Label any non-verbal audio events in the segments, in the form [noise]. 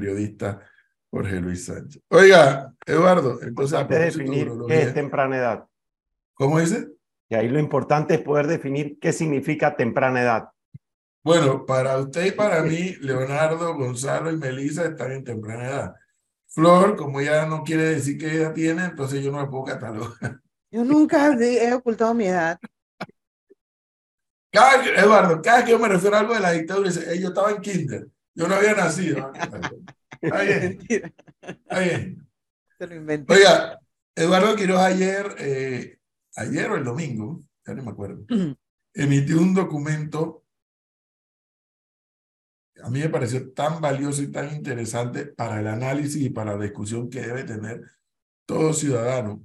periodista Jorge Luis Sánchez. Oiga, Eduardo, entonces... definir qué es temprana edad. ¿Cómo dice? Y ahí lo importante es poder definir qué significa temprana edad. Bueno, para usted y para mí, Leonardo, Gonzalo y Melissa están en temprana edad. Flor, como ya no quiere decir qué edad tiene, entonces yo no la puedo catalogar. Yo nunca he ocultado mi edad. Cada, Eduardo, cada que yo me refiero a algo de la dictadura, dice, yo estaba en kinder, yo no había nacido. Está bien. Está bien. Se lo inventé. Oiga, Eduardo Quiroz ayer, eh, ayer o el domingo, ya no me acuerdo, emitió un documento, a mí me pareció tan valioso y tan interesante para el análisis y para la discusión que debe tener todo ciudadano,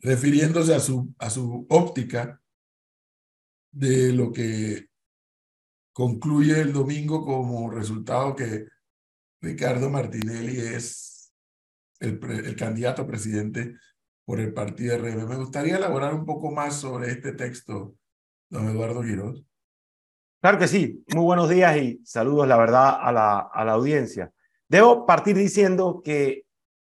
refiriéndose a su, a su óptica de lo que concluye el domingo como resultado que Ricardo Martinelli es el, el candidato a presidente por el partido RM. Me gustaría elaborar un poco más sobre este texto, don Eduardo Quiroz. Claro que sí. Muy buenos días y saludos, la verdad, a la, a la audiencia. Debo partir diciendo que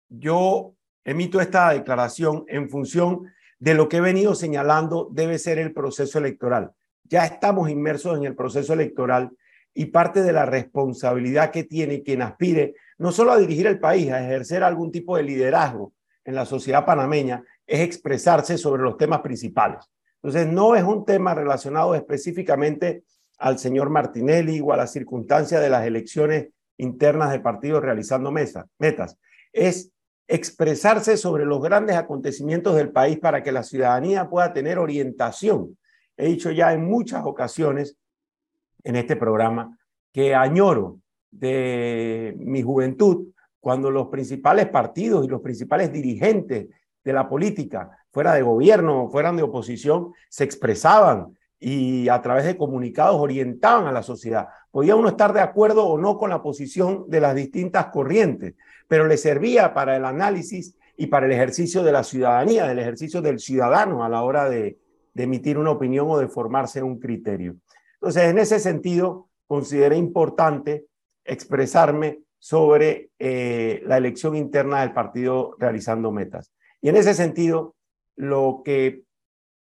yo emito esta declaración en función de lo que he venido señalando debe ser el proceso electoral. Ya estamos inmersos en el proceso electoral y parte de la responsabilidad que tiene quien aspire no solo a dirigir el país, a ejercer algún tipo de liderazgo en la sociedad panameña, es expresarse sobre los temas principales. Entonces, no es un tema relacionado específicamente al señor Martinelli o a la circunstancia de las elecciones internas de partidos realizando metas. Es expresarse sobre los grandes acontecimientos del país para que la ciudadanía pueda tener orientación. He dicho ya en muchas ocasiones en este programa que añoro de mi juventud cuando los principales partidos y los principales dirigentes de la política, fuera de gobierno o fueran de oposición, se expresaban y a través de comunicados orientaban a la sociedad. Podía uno estar de acuerdo o no con la posición de las distintas corrientes, pero le servía para el análisis y para el ejercicio de la ciudadanía, del ejercicio del ciudadano a la hora de, emitir una opinión o de formarse un criterio. Entonces, en ese sentido, consideré importante expresarme sobre eh, la elección interna del partido realizando metas. Y en ese sentido, lo que,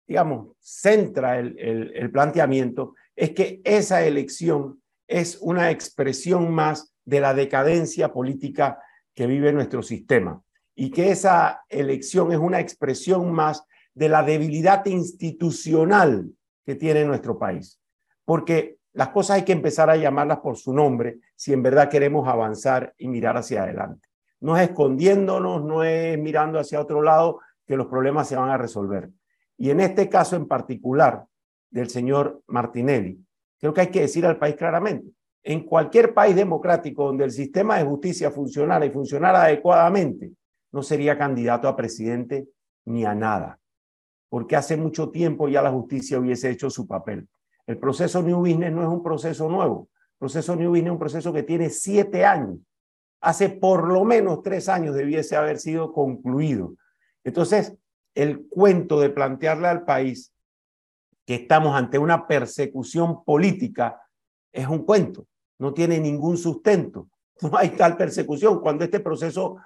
digamos, centra el, el planteamiento es que esa elección es una expresión más de la decadencia política que vive nuestro sistema y que esa elección es una expresión más de la debilidad institucional que tiene nuestro país. Porque las cosas hay que empezar a llamarlas por su nombre si en verdad queremos avanzar y mirar hacia adelante. No es escondiéndonos, no es mirando hacia otro lado que los problemas se van a resolver. Y en este caso en particular del señor Martinelli, creo que hay que decir al país claramente, en cualquier país democrático donde el sistema de justicia funcionara y funcionara adecuadamente, no sería candidato a presidente ni a nada, porque hace mucho tiempo ya la justicia hubiese hecho su papel. El proceso New Business no es un proceso nuevo. El proceso New Business es un proceso que tiene siete años. Hace por lo menos tres años debiese haber sido concluido. Entonces, el cuento de plantearle al país que estamos ante una persecución política es un cuento no tiene ningún sustento. [laughs] No hay tal persecución. Cuando este proceso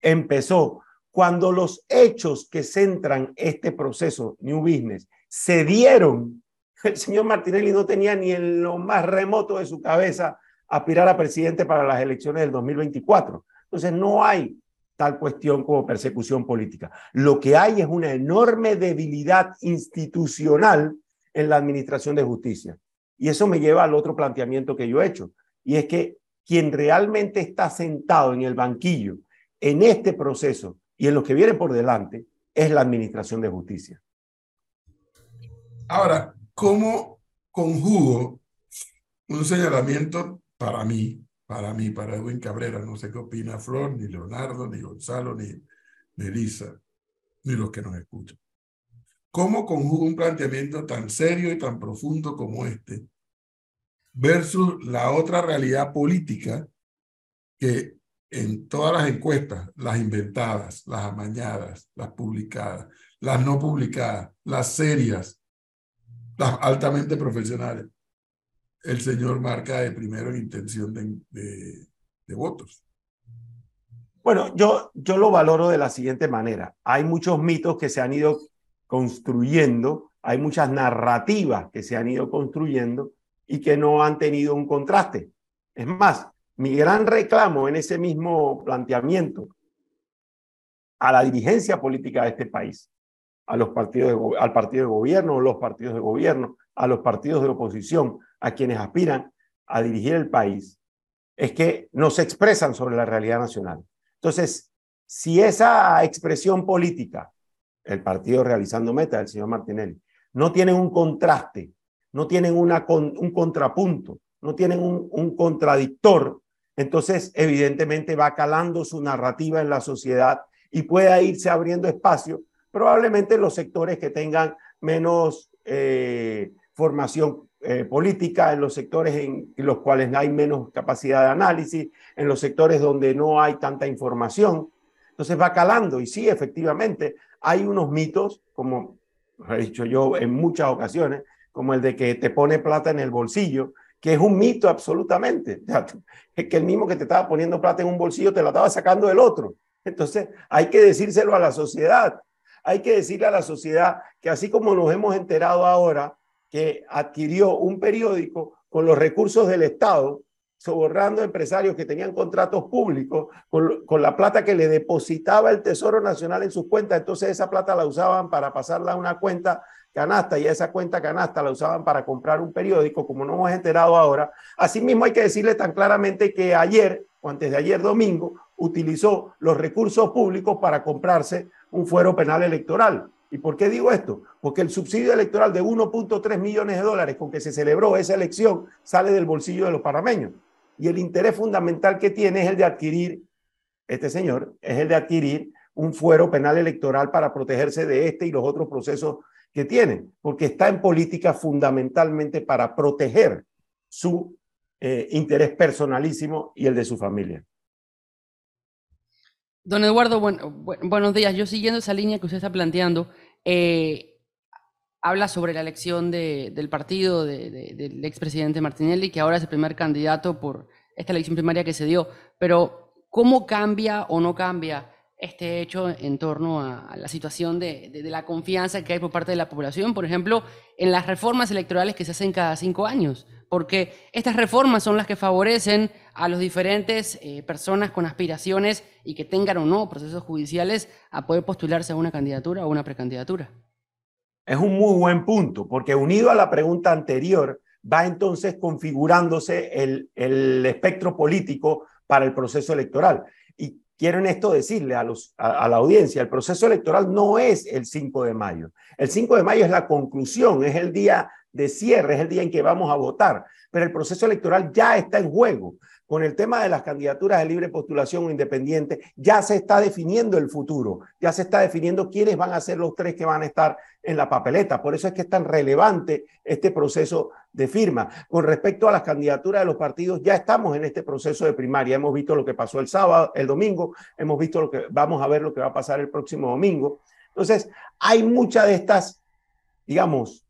empezó, cuando los hechos que centran este proceso, New Business, se dieron, el señor Martinelli no tenía ni en lo más remoto de su cabeza aspirar a presidente para las elecciones del 2024. Entonces, no hay tal cuestión como persecución política. Lo que hay es una enorme debilidad institucional en la administración de justicia. Y eso me lleva al otro planteamiento que yo he hecho, y es que quien realmente está sentado en el banquillo en este proceso y en lo que viene por delante es la Administración de Justicia. Ahora, ¿cómo conjugo un señalamiento para mí, para mí, para Edwin Cabrera? No sé qué opina Flor, ni Leonardo, ni Gonzalo, ni Melissa, ni los que nos escuchan. ¿Cómo conjuga un planteamiento tan serio y tan profundo como este versus la otra realidad política que en todas las encuestas, las inventadas, las amañadas, las publicadas, las no publicadas, las serias, las altamente profesionales, el señor marca de primero en intención de, de, votos. Bueno, yo, yo lo valoro de la siguiente manera. Hay muchos mitos que se han ido construyendo, hay muchas narrativas que se han ido construyendo y que no han tenido un contraste. Es más, mi gran reclamo en ese mismo planteamiento a la dirigencia política de este país, a los partidos de, al partido de gobierno, los partidos de gobierno, a los partidos de oposición, a quienes aspiran a dirigir el país, es que no se expresan sobre la realidad nacional. Entonces, si esa expresión política, el partido realizando meta del señor Martinelli, no tienen un contraste, no tienen un contrapunto, no tienen un contradictor, entonces evidentemente va calando su narrativa en la sociedad y puede irse abriendo espacio, probablemente en los sectores que tengan menos eh, formación eh, política, en los sectores en, los cuales hay menos capacidad de análisis, en los sectores donde no hay tanta información. Entonces va calando y sí, efectivamente, hay unos mitos, como he dicho yo en muchas ocasiones, como el de que te pone plata en el bolsillo, que es un mito absolutamente. [laughs] Es que el mismo que te estaba poniendo plata en un bolsillo te la estaba sacando del otro. Entonces, hay que decírselo a la sociedad. Hay que decirle a la sociedad que así como nos hemos enterado ahora que adquirió un periódico con los recursos del Estado, soborrando empresarios que tenían contratos públicos, con, con, la plata que le depositaba el Tesoro Nacional en sus cuentas, entonces esa plata la usaban para pasarla a una cuenta canasta y esa cuenta canasta la usaban para comprar un periódico, como no hemos enterado ahora. Asimismo hay que decirle tan claramente que ayer o antes de ayer domingo utilizó los recursos públicos para comprarse un fuero penal electoral. ¿Y por qué digo esto? Porque el subsidio electoral de 1.3 millones de dólares con que se celebró esa elección sale del bolsillo de los panameños. Y el interés fundamental que tiene es el de adquirir, este señor, es el de adquirir un fuero penal electoral para protegerse de este y los otros procesos que tiene, porque está en política fundamentalmente para proteger su eh, interés personalísimo y el de su familia. Don Eduardo, buenos días. Yo siguiendo esa línea que usted está planteando, eh, habla sobre la elección del partido del expresidente Martinelli, que ahora es el primer candidato por esta elección primaria que se dio. Pero, ¿cómo cambia o no cambia este hecho en torno a, la situación de, la confianza que hay por parte de la población? Por ejemplo, en las reformas electorales que se hacen cada cinco años porque estas reformas son las que favorecen a los diferentes eh, personas con aspiraciones y que tengan o no procesos judiciales a poder postularse a una candidatura o una precandidatura. Es un muy buen punto, porque unido a la pregunta anterior, va entonces configurándose el espectro político para el proceso electoral. Quiero en esto decirle a, los, a, la audiencia, el proceso electoral no es el 5 de mayo. El 5 de mayo es la conclusión, es el día de cierre, es el día en que vamos a votar, pero el proceso electoral ya está en juego. Con el tema de las candidaturas de libre postulación o independiente, ya se está definiendo el futuro, ya se está definiendo quiénes van a ser los tres que van a estar en la papeleta. Por eso es que es tan relevante este proceso de firma. Con respecto a las candidaturas de los partidos, ya estamos en este proceso de primaria. Hemos visto lo que pasó el sábado, el domingo, hemos visto lo que vamos a ver lo que va a pasar el próximo domingo. Entonces, hay muchas de estas, digamos,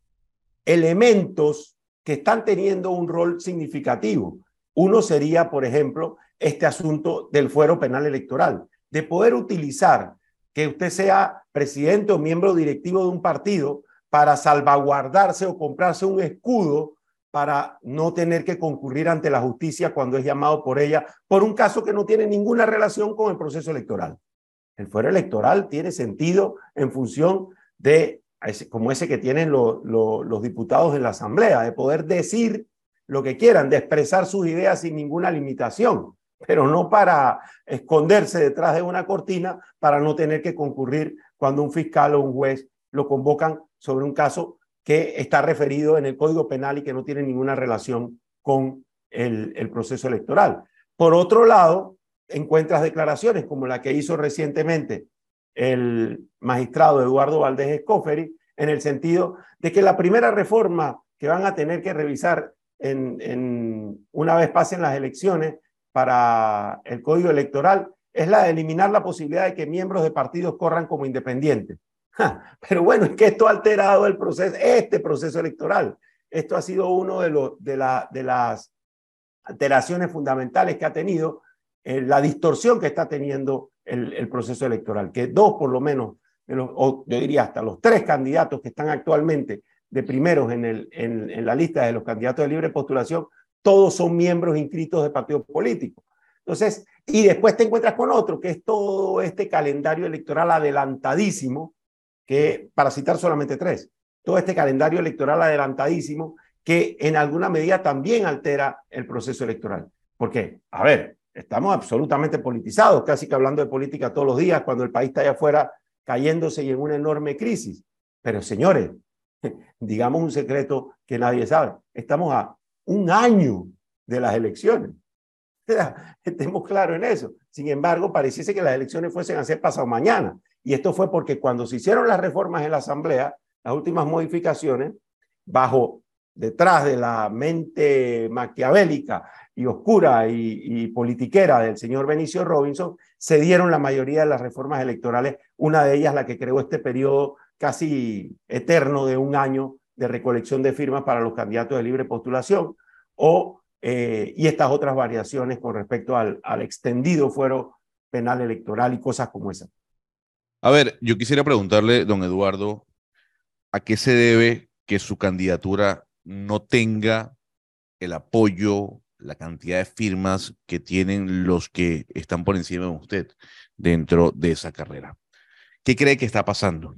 elementos que están teniendo un rol significativo. Uno sería, por ejemplo, este asunto del fuero penal electoral, de poder utilizar que usted sea presidente o miembro directivo de un partido para salvaguardarse o comprarse un escudo para no tener que concurrir ante la justicia cuando es llamado por ella por un caso que no tiene ninguna relación con el proceso electoral. El fuero electoral tiene sentido en función de como ese que tienen los diputados en la Asamblea, de poder decir lo que quieran, de expresar sus ideas sin ninguna limitación, pero no para esconderse detrás de una cortina para no tener que concurrir cuando un fiscal o un juez lo convocan sobre un caso que está referido en el Código Penal y que no tiene ninguna relación con el, proceso electoral. Por otro lado, encuentras declaraciones como la que hizo recientemente el magistrado Eduardo Valdés Escoferi en el sentido de que la primera reforma que van a tener que revisar en, una vez pasen las elecciones para el código electoral es la de eliminar la posibilidad de que miembros de partidos corran como independientes. Pero bueno, es que esto ha alterado el proceso, este proceso electoral. esto ha sido uno de, los, de, la, de las alteraciones fundamentales que ha tenido eh, la distorsión que está teniendo el, proceso electoral, que dos por lo menos, o yo diría hasta los tres candidatos que están actualmente de primeros en, el, en la lista de los candidatos de libre postulación, todos son miembros inscritos de partidos políticos. Entonces, y después te encuentras con otro, que es todo este calendario electoral adelantadísimo, que, para citar solamente tres, todo este calendario electoral adelantadísimo, que en alguna medida también altera el proceso electoral. ¿Por qué? A ver, estamos absolutamente politizados, casi que hablando de política todos los días, cuando el país está allá afuera cayéndose y en una enorme crisis. Pero señores, [laughs] digamos un secreto que nadie sabe, estamos a un año de las elecciones. [laughs] Estemos claros en eso. Sin embargo, pareciese que las elecciones fuesen a ser pasado mañana. Y esto fue porque cuando se hicieron las reformas en la Asamblea, las últimas modificaciones, bajo detrás de la mente maquiavélica y oscura y, politiquera del señor Benicio Robinson, se dieron la mayoría de las reformas electorales, una de ellas la que creó este periodo casi eterno de un año de recolección de firmas para los candidatos de libre postulación, o, eh, y estas otras variaciones con respecto al, al extendido fuero penal electoral y cosas como esas. A ver, yo quisiera preguntarle, don Eduardo, ¿a qué se debe que su candidatura no tenga el apoyo, la cantidad de firmas que tienen los que están por encima de usted dentro de esa carrera. ¿Qué cree que está pasando?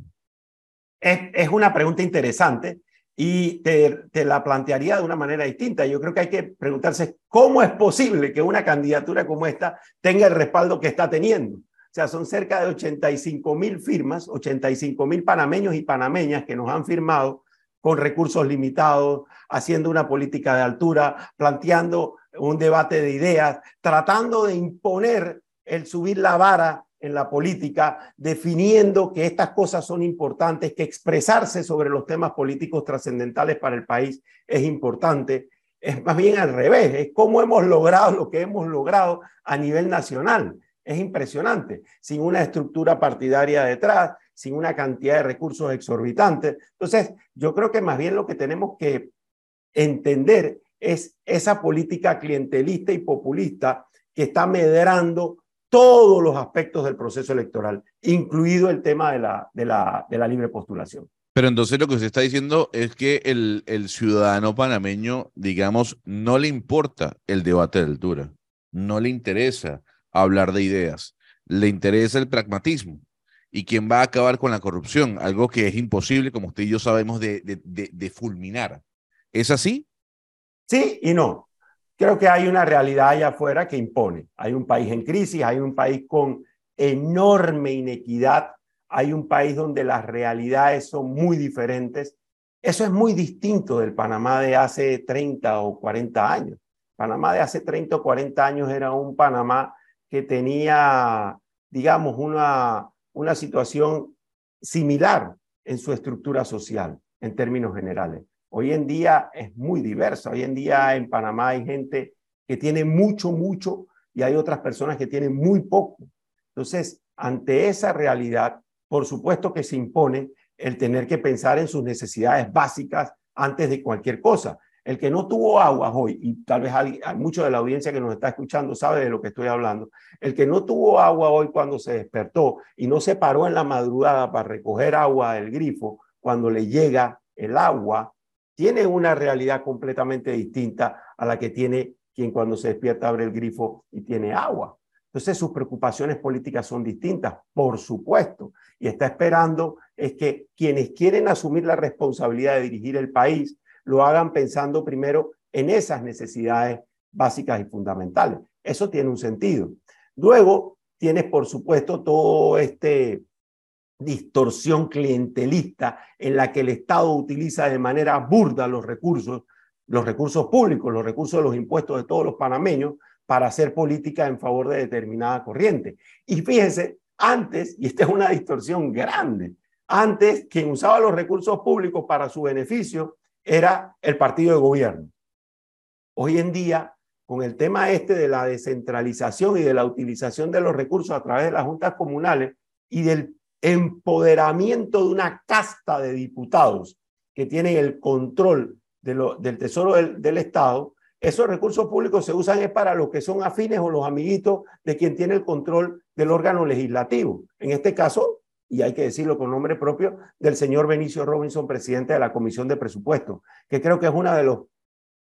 Es, una pregunta interesante y te, la plantearía de una manera distinta. Yo creo que hay que preguntarse cómo es posible que una candidatura como esta tenga el respaldo que está teniendo. Sea, son cerca de 85 mil firmas, 85 mil panameños y panameñas que nos han firmado con recursos limitados, haciendo una política de altura, planteando un debate de ideas, tratando de imponer el subir la vara en la política, definiendo que estas cosas son importantes, que expresarse sobre los temas políticos trascendentales para el país es importante. Es más bien al revés, es cómo hemos logrado lo que hemos logrado a nivel nacional. Es impresionante, sin una estructura partidaria detrás, sin una cantidad de recursos exorbitantes. Entonces, yo creo que más bien lo que tenemos que entender es esa política clientelista y populista que está medrando todos los aspectos del proceso electoral, incluido el tema de la, de la, de la libre postulación. Pero entonces lo que usted está diciendo es que el, el ciudadano panameño, digamos, no le importa el debate de altura, no le interesa hablar de ideas, le interesa el pragmatismo y quién va a acabar con la corrupción, algo que es imposible, como usted y yo sabemos, de, de fulminar. ¿Es así? Sí y no creo que hay una realidad allá afuera que impone. Hay un país en crisis, hay un país con enorme inequidad, hay un país donde las realidades son muy diferentes. Eso es muy distinto del Panamá de hace 30 o 40 años. Panamá de hace 30 o 40 años era un Panamá que tenía, digamos, una, una situación similar en su estructura social en términos generales. Hoy en día es muy diversa. Hoy en día en Panamá hay gente que tiene mucho, mucho y hay otras personas que tienen muy poco. Entonces, ante esa realidad, por supuesto que se impone el tener que pensar en sus necesidades básicas antes de cualquier cosa. El que no tuvo agua hoy, y tal vez hay, hay mucho de la audiencia que nos está escuchando sabe de lo que estoy hablando, el que no tuvo agua hoy cuando se despertó y no se paró en la madrugada para recoger agua del grifo, cuando le llega el agua, tiene una realidad completamente distinta a la que tiene quien cuando se despierta abre el grifo y tiene agua. Entonces sus preocupaciones políticas son distintas, por supuesto, y está esperando es que quienes quieren asumir la responsabilidad de dirigir el país lo hagan pensando primero en esas necesidades básicas y fundamentales. Eso tiene un sentido. Luego tienes, por supuesto, todo este distorsión clientelista en la que el Estado utiliza de manera burda los recursos, los recursos públicos, los recursos de los impuestos de todos los panameños para hacer política en favor de determinada corriente. Y fíjense, antes, y esta es una distorsión grande, antes quien usaba los recursos públicos para su beneficio era el partido de gobierno. Hoy en día, con el tema este de la descentralización y de la utilización de los recursos a través de las juntas comunales y del empoderamiento de una casta de diputados que tienen el control del Tesoro del, del Estado, esos recursos públicos se usan es para los que son afines o los amiguitos de quien tiene el control del órgano legislativo. En este caso, y hay que decirlo con nombre propio, del señor Benicio Robinson, presidente de la Comisión de Presupuestos, que creo que es uno de los,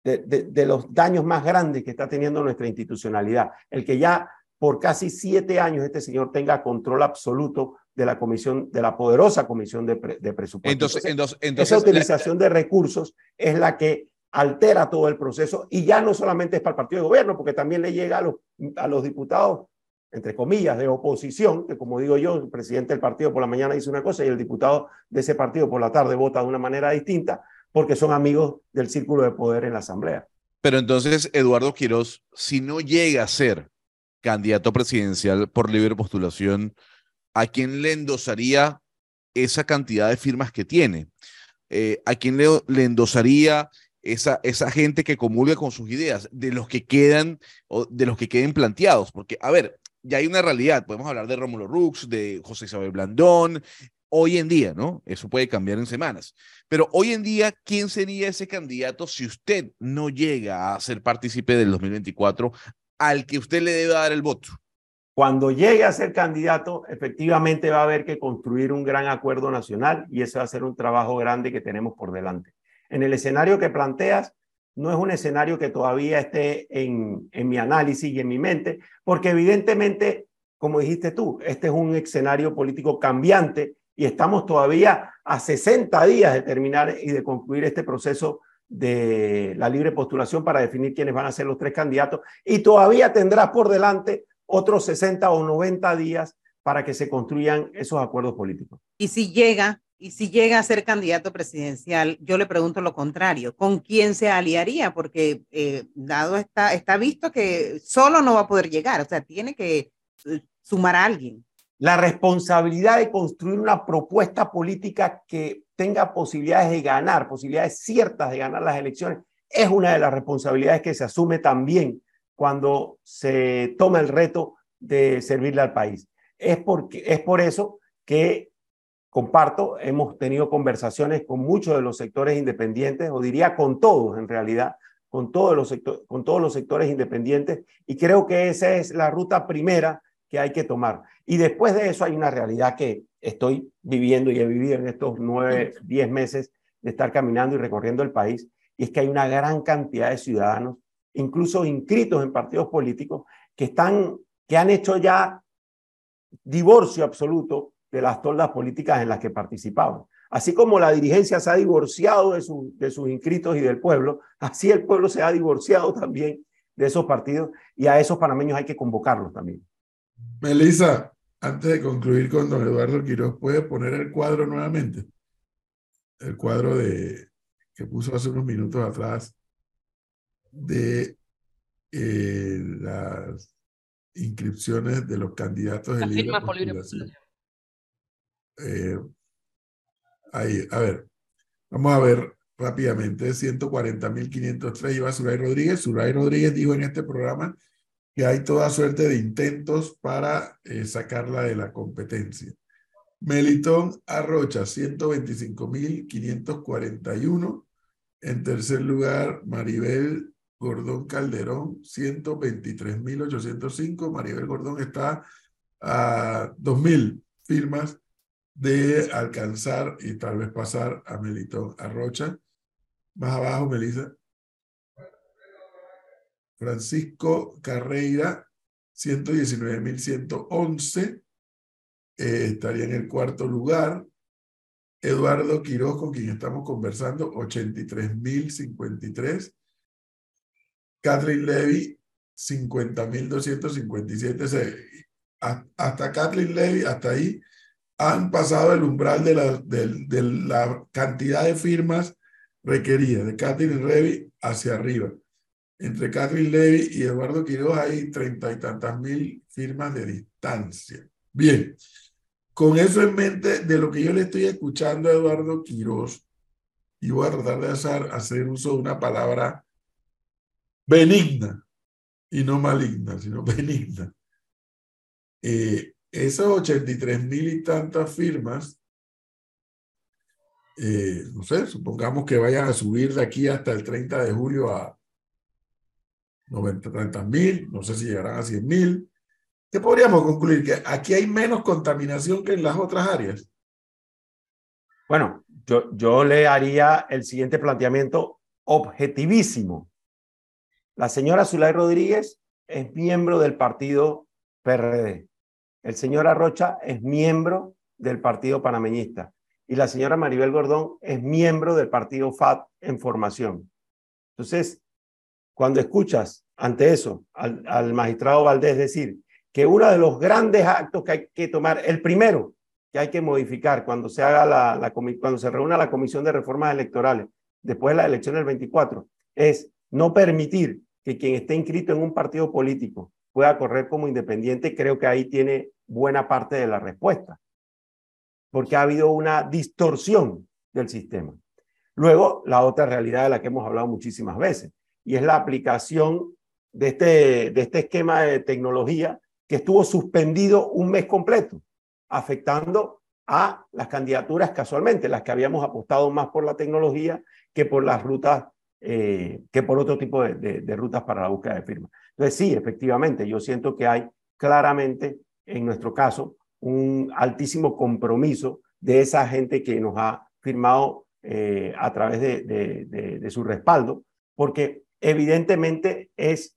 de, de, de los daños más grandes que está teniendo nuestra institucionalidad. El que ya por casi siete años este señor tenga control absoluto de la comisión, de la poderosa comisión de, pre, de presupuestos. Entonces, entonces, entonces, esa utilización la, de recursos es la que altera todo el proceso y ya no solamente es para el partido de gobierno, porque también le llega a los, a los diputados, entre comillas, de oposición, que como digo yo, el presidente del partido por la mañana dice una cosa y el diputado de ese partido por la tarde vota de una manera distinta, porque son amigos del círculo de poder en la Asamblea. Pero entonces, Eduardo Quiroz, si no llega a ser candidato presidencial por libre postulación, ¿a quién le endosaría esa cantidad de firmas que tiene? Eh, ¿A quién le, le endosaría esa, esa gente que comulga con sus ideas, de los que quedan o de los que queden planteados? Porque, a ver, ya hay una realidad, podemos hablar de Rómulo Rux, de José Isabel Blandón, hoy en día, ¿no? Eso puede cambiar en semanas. Pero hoy en día, ¿quién sería ese candidato si usted no llega a ser partícipe del 2024 al que usted le debe dar el voto? Cuando llegue a ser candidato, efectivamente va a haber que construir un gran acuerdo nacional y eso va a ser un trabajo grande que tenemos por delante. En el escenario que planteas, no es un escenario que todavía esté en, en mi análisis y en mi mente, porque evidentemente, como dijiste tú, este es un escenario político cambiante y estamos todavía a 60 días de terminar y de concluir este proceso de la libre postulación para definir quiénes van a ser los tres candidatos y todavía tendrá por delante otros 60 o 90 días para que se construyan esos acuerdos políticos. Y si llega, y si llega a ser candidato presidencial, yo le pregunto lo contrario, ¿con quién se aliaría? Porque eh, dado está, está visto que solo no va a poder llegar, o sea, tiene que eh, sumar a alguien. La responsabilidad de construir una propuesta política que tenga posibilidades de ganar, posibilidades ciertas de ganar las elecciones, es una de las responsabilidades que se asume también cuando se toma el reto de servirle al país. Es, porque, es por eso que comparto, hemos tenido conversaciones con muchos de los sectores independientes, o diría con todos en realidad, con todos los, sector, con todos los sectores independientes, y creo que esa es la ruta primera que hay que tomar. Y después de eso hay una realidad que estoy viviendo y he vivido en estos nueve, diez meses de estar caminando y recorriendo el país, y es que hay una gran cantidad de ciudadanos incluso inscritos en partidos políticos, que, están, que han hecho ya divorcio absoluto de las toldas políticas en las que participaban. Así como la dirigencia se ha divorciado de, su, de sus inscritos y del pueblo, así el pueblo se ha divorciado también de esos partidos y a esos panameños hay que convocarlos también. Melissa, antes de concluir con don Eduardo Quiroz, ¿puede poner el cuadro nuevamente? El cuadro de que puso hace unos minutos atrás de eh, las inscripciones de los candidatos de libre postulación. Eh, ahí, a ver, vamos a ver rápidamente. 140.503 iba Suray Rodríguez. Suray Rodríguez dijo en este programa que hay toda suerte de intentos para eh, sacarla de la competencia. Melitón Arrocha, 125.541. En tercer lugar, Maribel Gordón Calderón, 123.805. Maribel Gordón está a 2.000 firmas de alcanzar y tal vez pasar a Melitón Arrocha. Más abajo, Melissa. Francisco Carreira, 119.111. Eh, estaría en el cuarto lugar. Eduardo Quiroz, con quien estamos conversando, 83.053. Kathleen Levy, 50.257. Hasta Kathleen Levy, hasta ahí, han pasado el umbral de la, cantidad de firmas requeridas, de Kathleen Levy hacia arriba. Entre Kathleen Levy y Eduardo Quiroz hay treinta y tantas mil firmas de distancia. Bien, con eso en mente, de lo que yo le estoy escuchando a Eduardo Quiroz, y voy a tratar de hacer, hacer uso de una palabra benigna y no maligna, sino benigna. Eh, esas 83 mil y tantas firmas eh, no sé, supongamos que vayan a subir de aquí hasta el 30 de julio a 90, 30 mil, no sé si llegarán a 100 mil. ¿Qué podríamos concluir? Que aquí hay menos contaminación que en las otras áreas. Bueno, yo, yo le haría el siguiente planteamiento objetivísimo. La señora Zulay Rodríguez es miembro del partido PRD. El señor Arrocha es miembro del partido panameñista. Y la señora Maribel Gordón es miembro del partido FAT en formación. Entonces, cuando escuchas ante eso al, magistrado Valdés decir que uno de los grandes actos que hay que tomar, el primero, que hay que modificar cuando se haga la, la cuando se reúna la Comisión de Reformas Electorales después de la elección del 24 es no permitir que quien esté inscrito en un partido político pueda correr como independiente, creo que ahí tiene buena parte de la respuesta, porque ha habido una distorsión del sistema. Luego, la otra realidad de la que hemos hablado muchísimas veces, y es la aplicación de este, de este esquema de tecnología que estuvo suspendido un mes completo afectando a las candidaturas casualmente, las que habíamos apostado más por la tecnología que por las rutas, eh, que por otro tipo de, de, rutas para la búsqueda de firmas. Entonces, sí, efectivamente, yo siento que hay claramente, en nuestro caso, un altísimo compromiso de esa gente que nos ha firmado eh, a través de, de, su respaldo, porque evidentemente es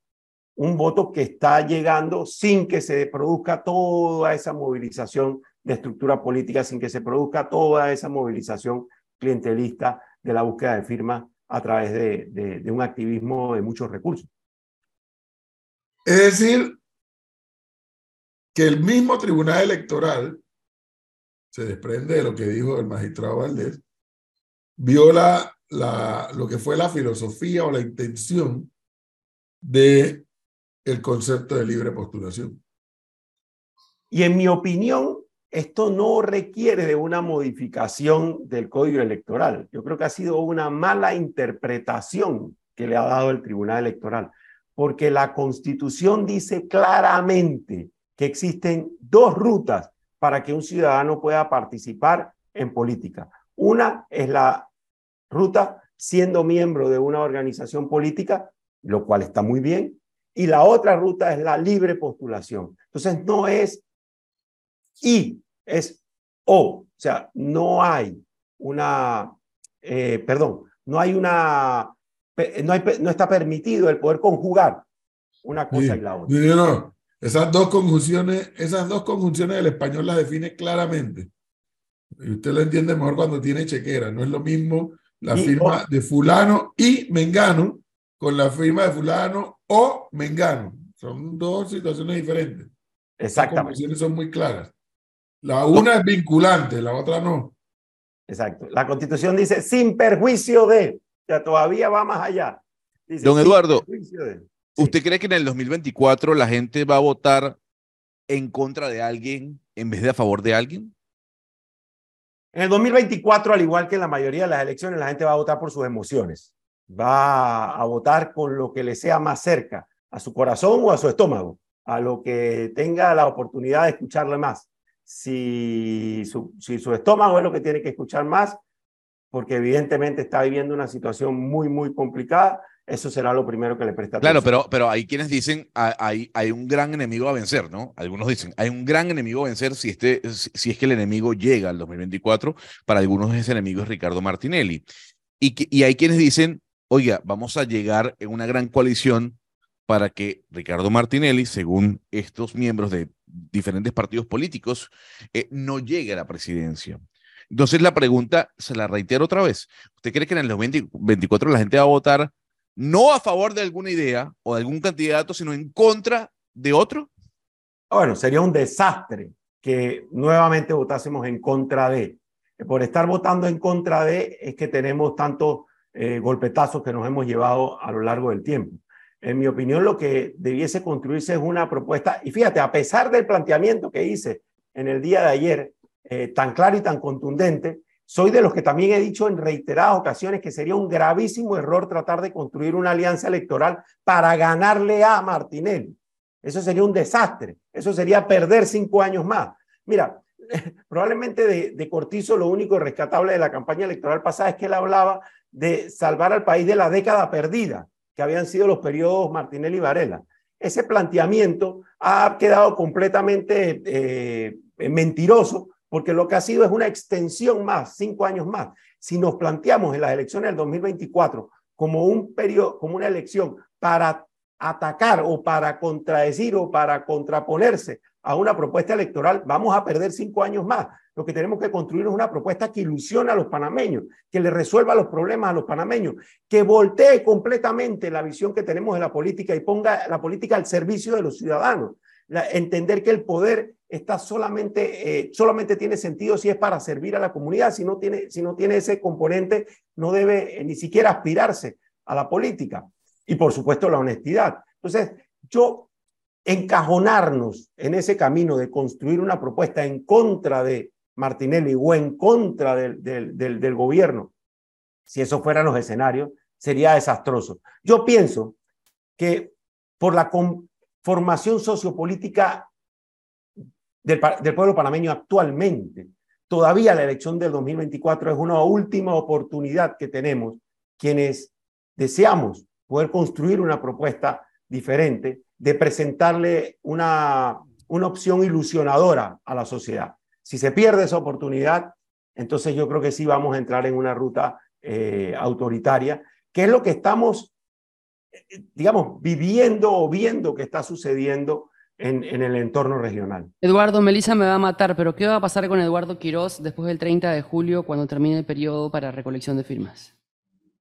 un voto que está llegando sin que se produzca toda esa movilización de estructura política, sin que se produzca toda esa movilización clientelista de la búsqueda de firmas a través de, un activismo de muchos recursos. Es decir, que el mismo Tribunal Electoral, se desprende de lo que dijo el magistrado Valdés, viola la, lo que fue la filosofía o la intención de el concepto de libre postulación. Y en mi opinión, esto no requiere de una modificación del código electoral. Yo creo que ha sido una mala interpretación que le ha dado el Tribunal Electoral, porque la Constitución dice claramente que existen dos rutas para que un ciudadano pueda participar en política. Una es la ruta siendo miembro de una organización política, lo cual está muy bien, y la otra ruta es la libre postulación. Entonces no es y, es o. O sea, no hay una, eh, perdón, no hay una, no, hay, no está permitido el poder conjugar una cosa y la otra. No, no, esas dos conjunciones, esas dos conjunciones del español las define claramente. Y usted lo entiende mejor cuando tiene chequera. No es lo mismo la firma de fulano y mengano con la firma de fulano o mengano. Son dos situaciones diferentes. Exactamente. Las son muy claras. La una es vinculante, la otra no. Exacto. La constitución dice sin perjuicio de, ya todavía va más allá. Don Eduardo, ¿usted cree que en el 2024 la gente va a votar en contra de alguien en vez de a favor de alguien? En el 2024, al igual que en la mayoría de las elecciones, la gente va a votar por sus emociones va a votar con lo que le sea más cerca, a su corazón o a su estómago, a lo que tenga la oportunidad de escucharle más. Si su, si su estómago es lo que tiene que escuchar más, porque evidentemente está viviendo una situación muy, muy complicada, eso será lo primero que le presta atención. Claro, pero, pero hay quienes dicen, hay, hay un gran enemigo a vencer, ¿no? Algunos dicen, hay un gran enemigo a vencer si, este, si es que el enemigo llega al 2024. Para algunos ese enemigo es Ricardo Martinelli. Y, y hay quienes dicen, oiga, vamos a llegar en una gran coalición para que Ricardo Martinelli, según estos miembros de diferentes partidos políticos, eh, no llegue a la presidencia. Entonces la pregunta se la reitero otra vez. ¿Usted cree que en el 2024 la gente va a votar no a favor de alguna idea o de algún candidato, sino en contra de otro? Bueno, sería un desastre que nuevamente votásemos en contra de. Por estar votando en contra de es que tenemos tanto eh, golpetazos que nos hemos llevado a lo largo del tiempo. En mi opinión, lo que debiese construirse es una propuesta, y fíjate, a pesar del planteamiento que hice en el día de ayer, eh, tan claro y tan contundente, soy de los que también he dicho en reiteradas ocasiones que sería un gravísimo error tratar de construir una alianza electoral para ganarle a Martinelli. Eso sería un desastre. Eso sería perder cinco años más. Mira, [laughs] probablemente de, Cortizo lo único rescatable de la campaña electoral pasada es que él hablaba de salvar al país de la década perdida, que habían sido los periodos Martinelli y Varela. Ese planteamiento ha quedado completamente eh, mentiroso porque lo que ha sido es una extensión más, cinco años más. Si nos planteamos en las elecciones del 2024 como un periodo, como una elección para atacar o para contradecir o para contraponerse a una propuesta electoral, vamos a perder cinco años más. Lo que tenemos que construir es una propuesta que ilusione a los panameños, que le resuelva los problemas a los panameños, que voltee completamente la visión que tenemos de la política y ponga la política al servicio de los ciudadanos. Entender que el poder está solamente, eh, solamente tiene sentido si es para servir a la comunidad, si no tiene, si no tiene ese componente, no debe eh, ni siquiera aspirarse a la política. Y por supuesto la honestidad. Entonces, yo encajonarnos en ese camino de construir una propuesta en contra de Martinelli o en contra del, del, del, gobierno, si eso fueran los escenarios, sería desastroso. Yo pienso que por la conformación sociopolítica del, del, pueblo panameño actualmente, todavía la elección del 2024 es una última oportunidad que tenemos quienes deseamos poder construir una propuesta diferente de presentarle una, una opción ilusionadora a la sociedad. Si se pierde esa oportunidad, entonces yo creo que sí vamos a entrar en una ruta eh, autoritaria, que es lo que estamos, digamos, viviendo o viendo que está sucediendo en, en, el entorno regional. Eduardo, Melissa me va a matar, pero ¿qué va a pasar con Eduardo Quirós después del 30 de julio, cuando termine el periodo para recolección de firmas?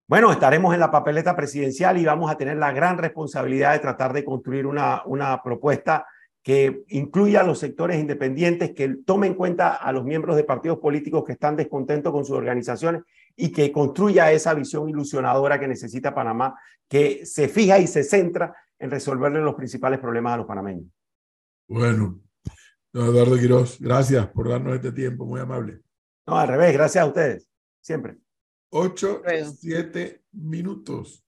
Bueno, estaremos en la papeleta presidencial y vamos a tener la gran responsabilidad de tratar de construir una, una propuesta que incluya a los sectores independientes, que tome en cuenta a los miembros de partidos políticos que están descontentos con sus organizaciones y que construya esa visión ilusionadora que necesita Panamá, que se fija y se centra en resolverle los principales problemas a los panameños. Bueno, Eduardo Quiroz, gracias por darnos este tiempo, muy amable. No, al revés, gracias a ustedes, siempre. Ocho, siete minutos.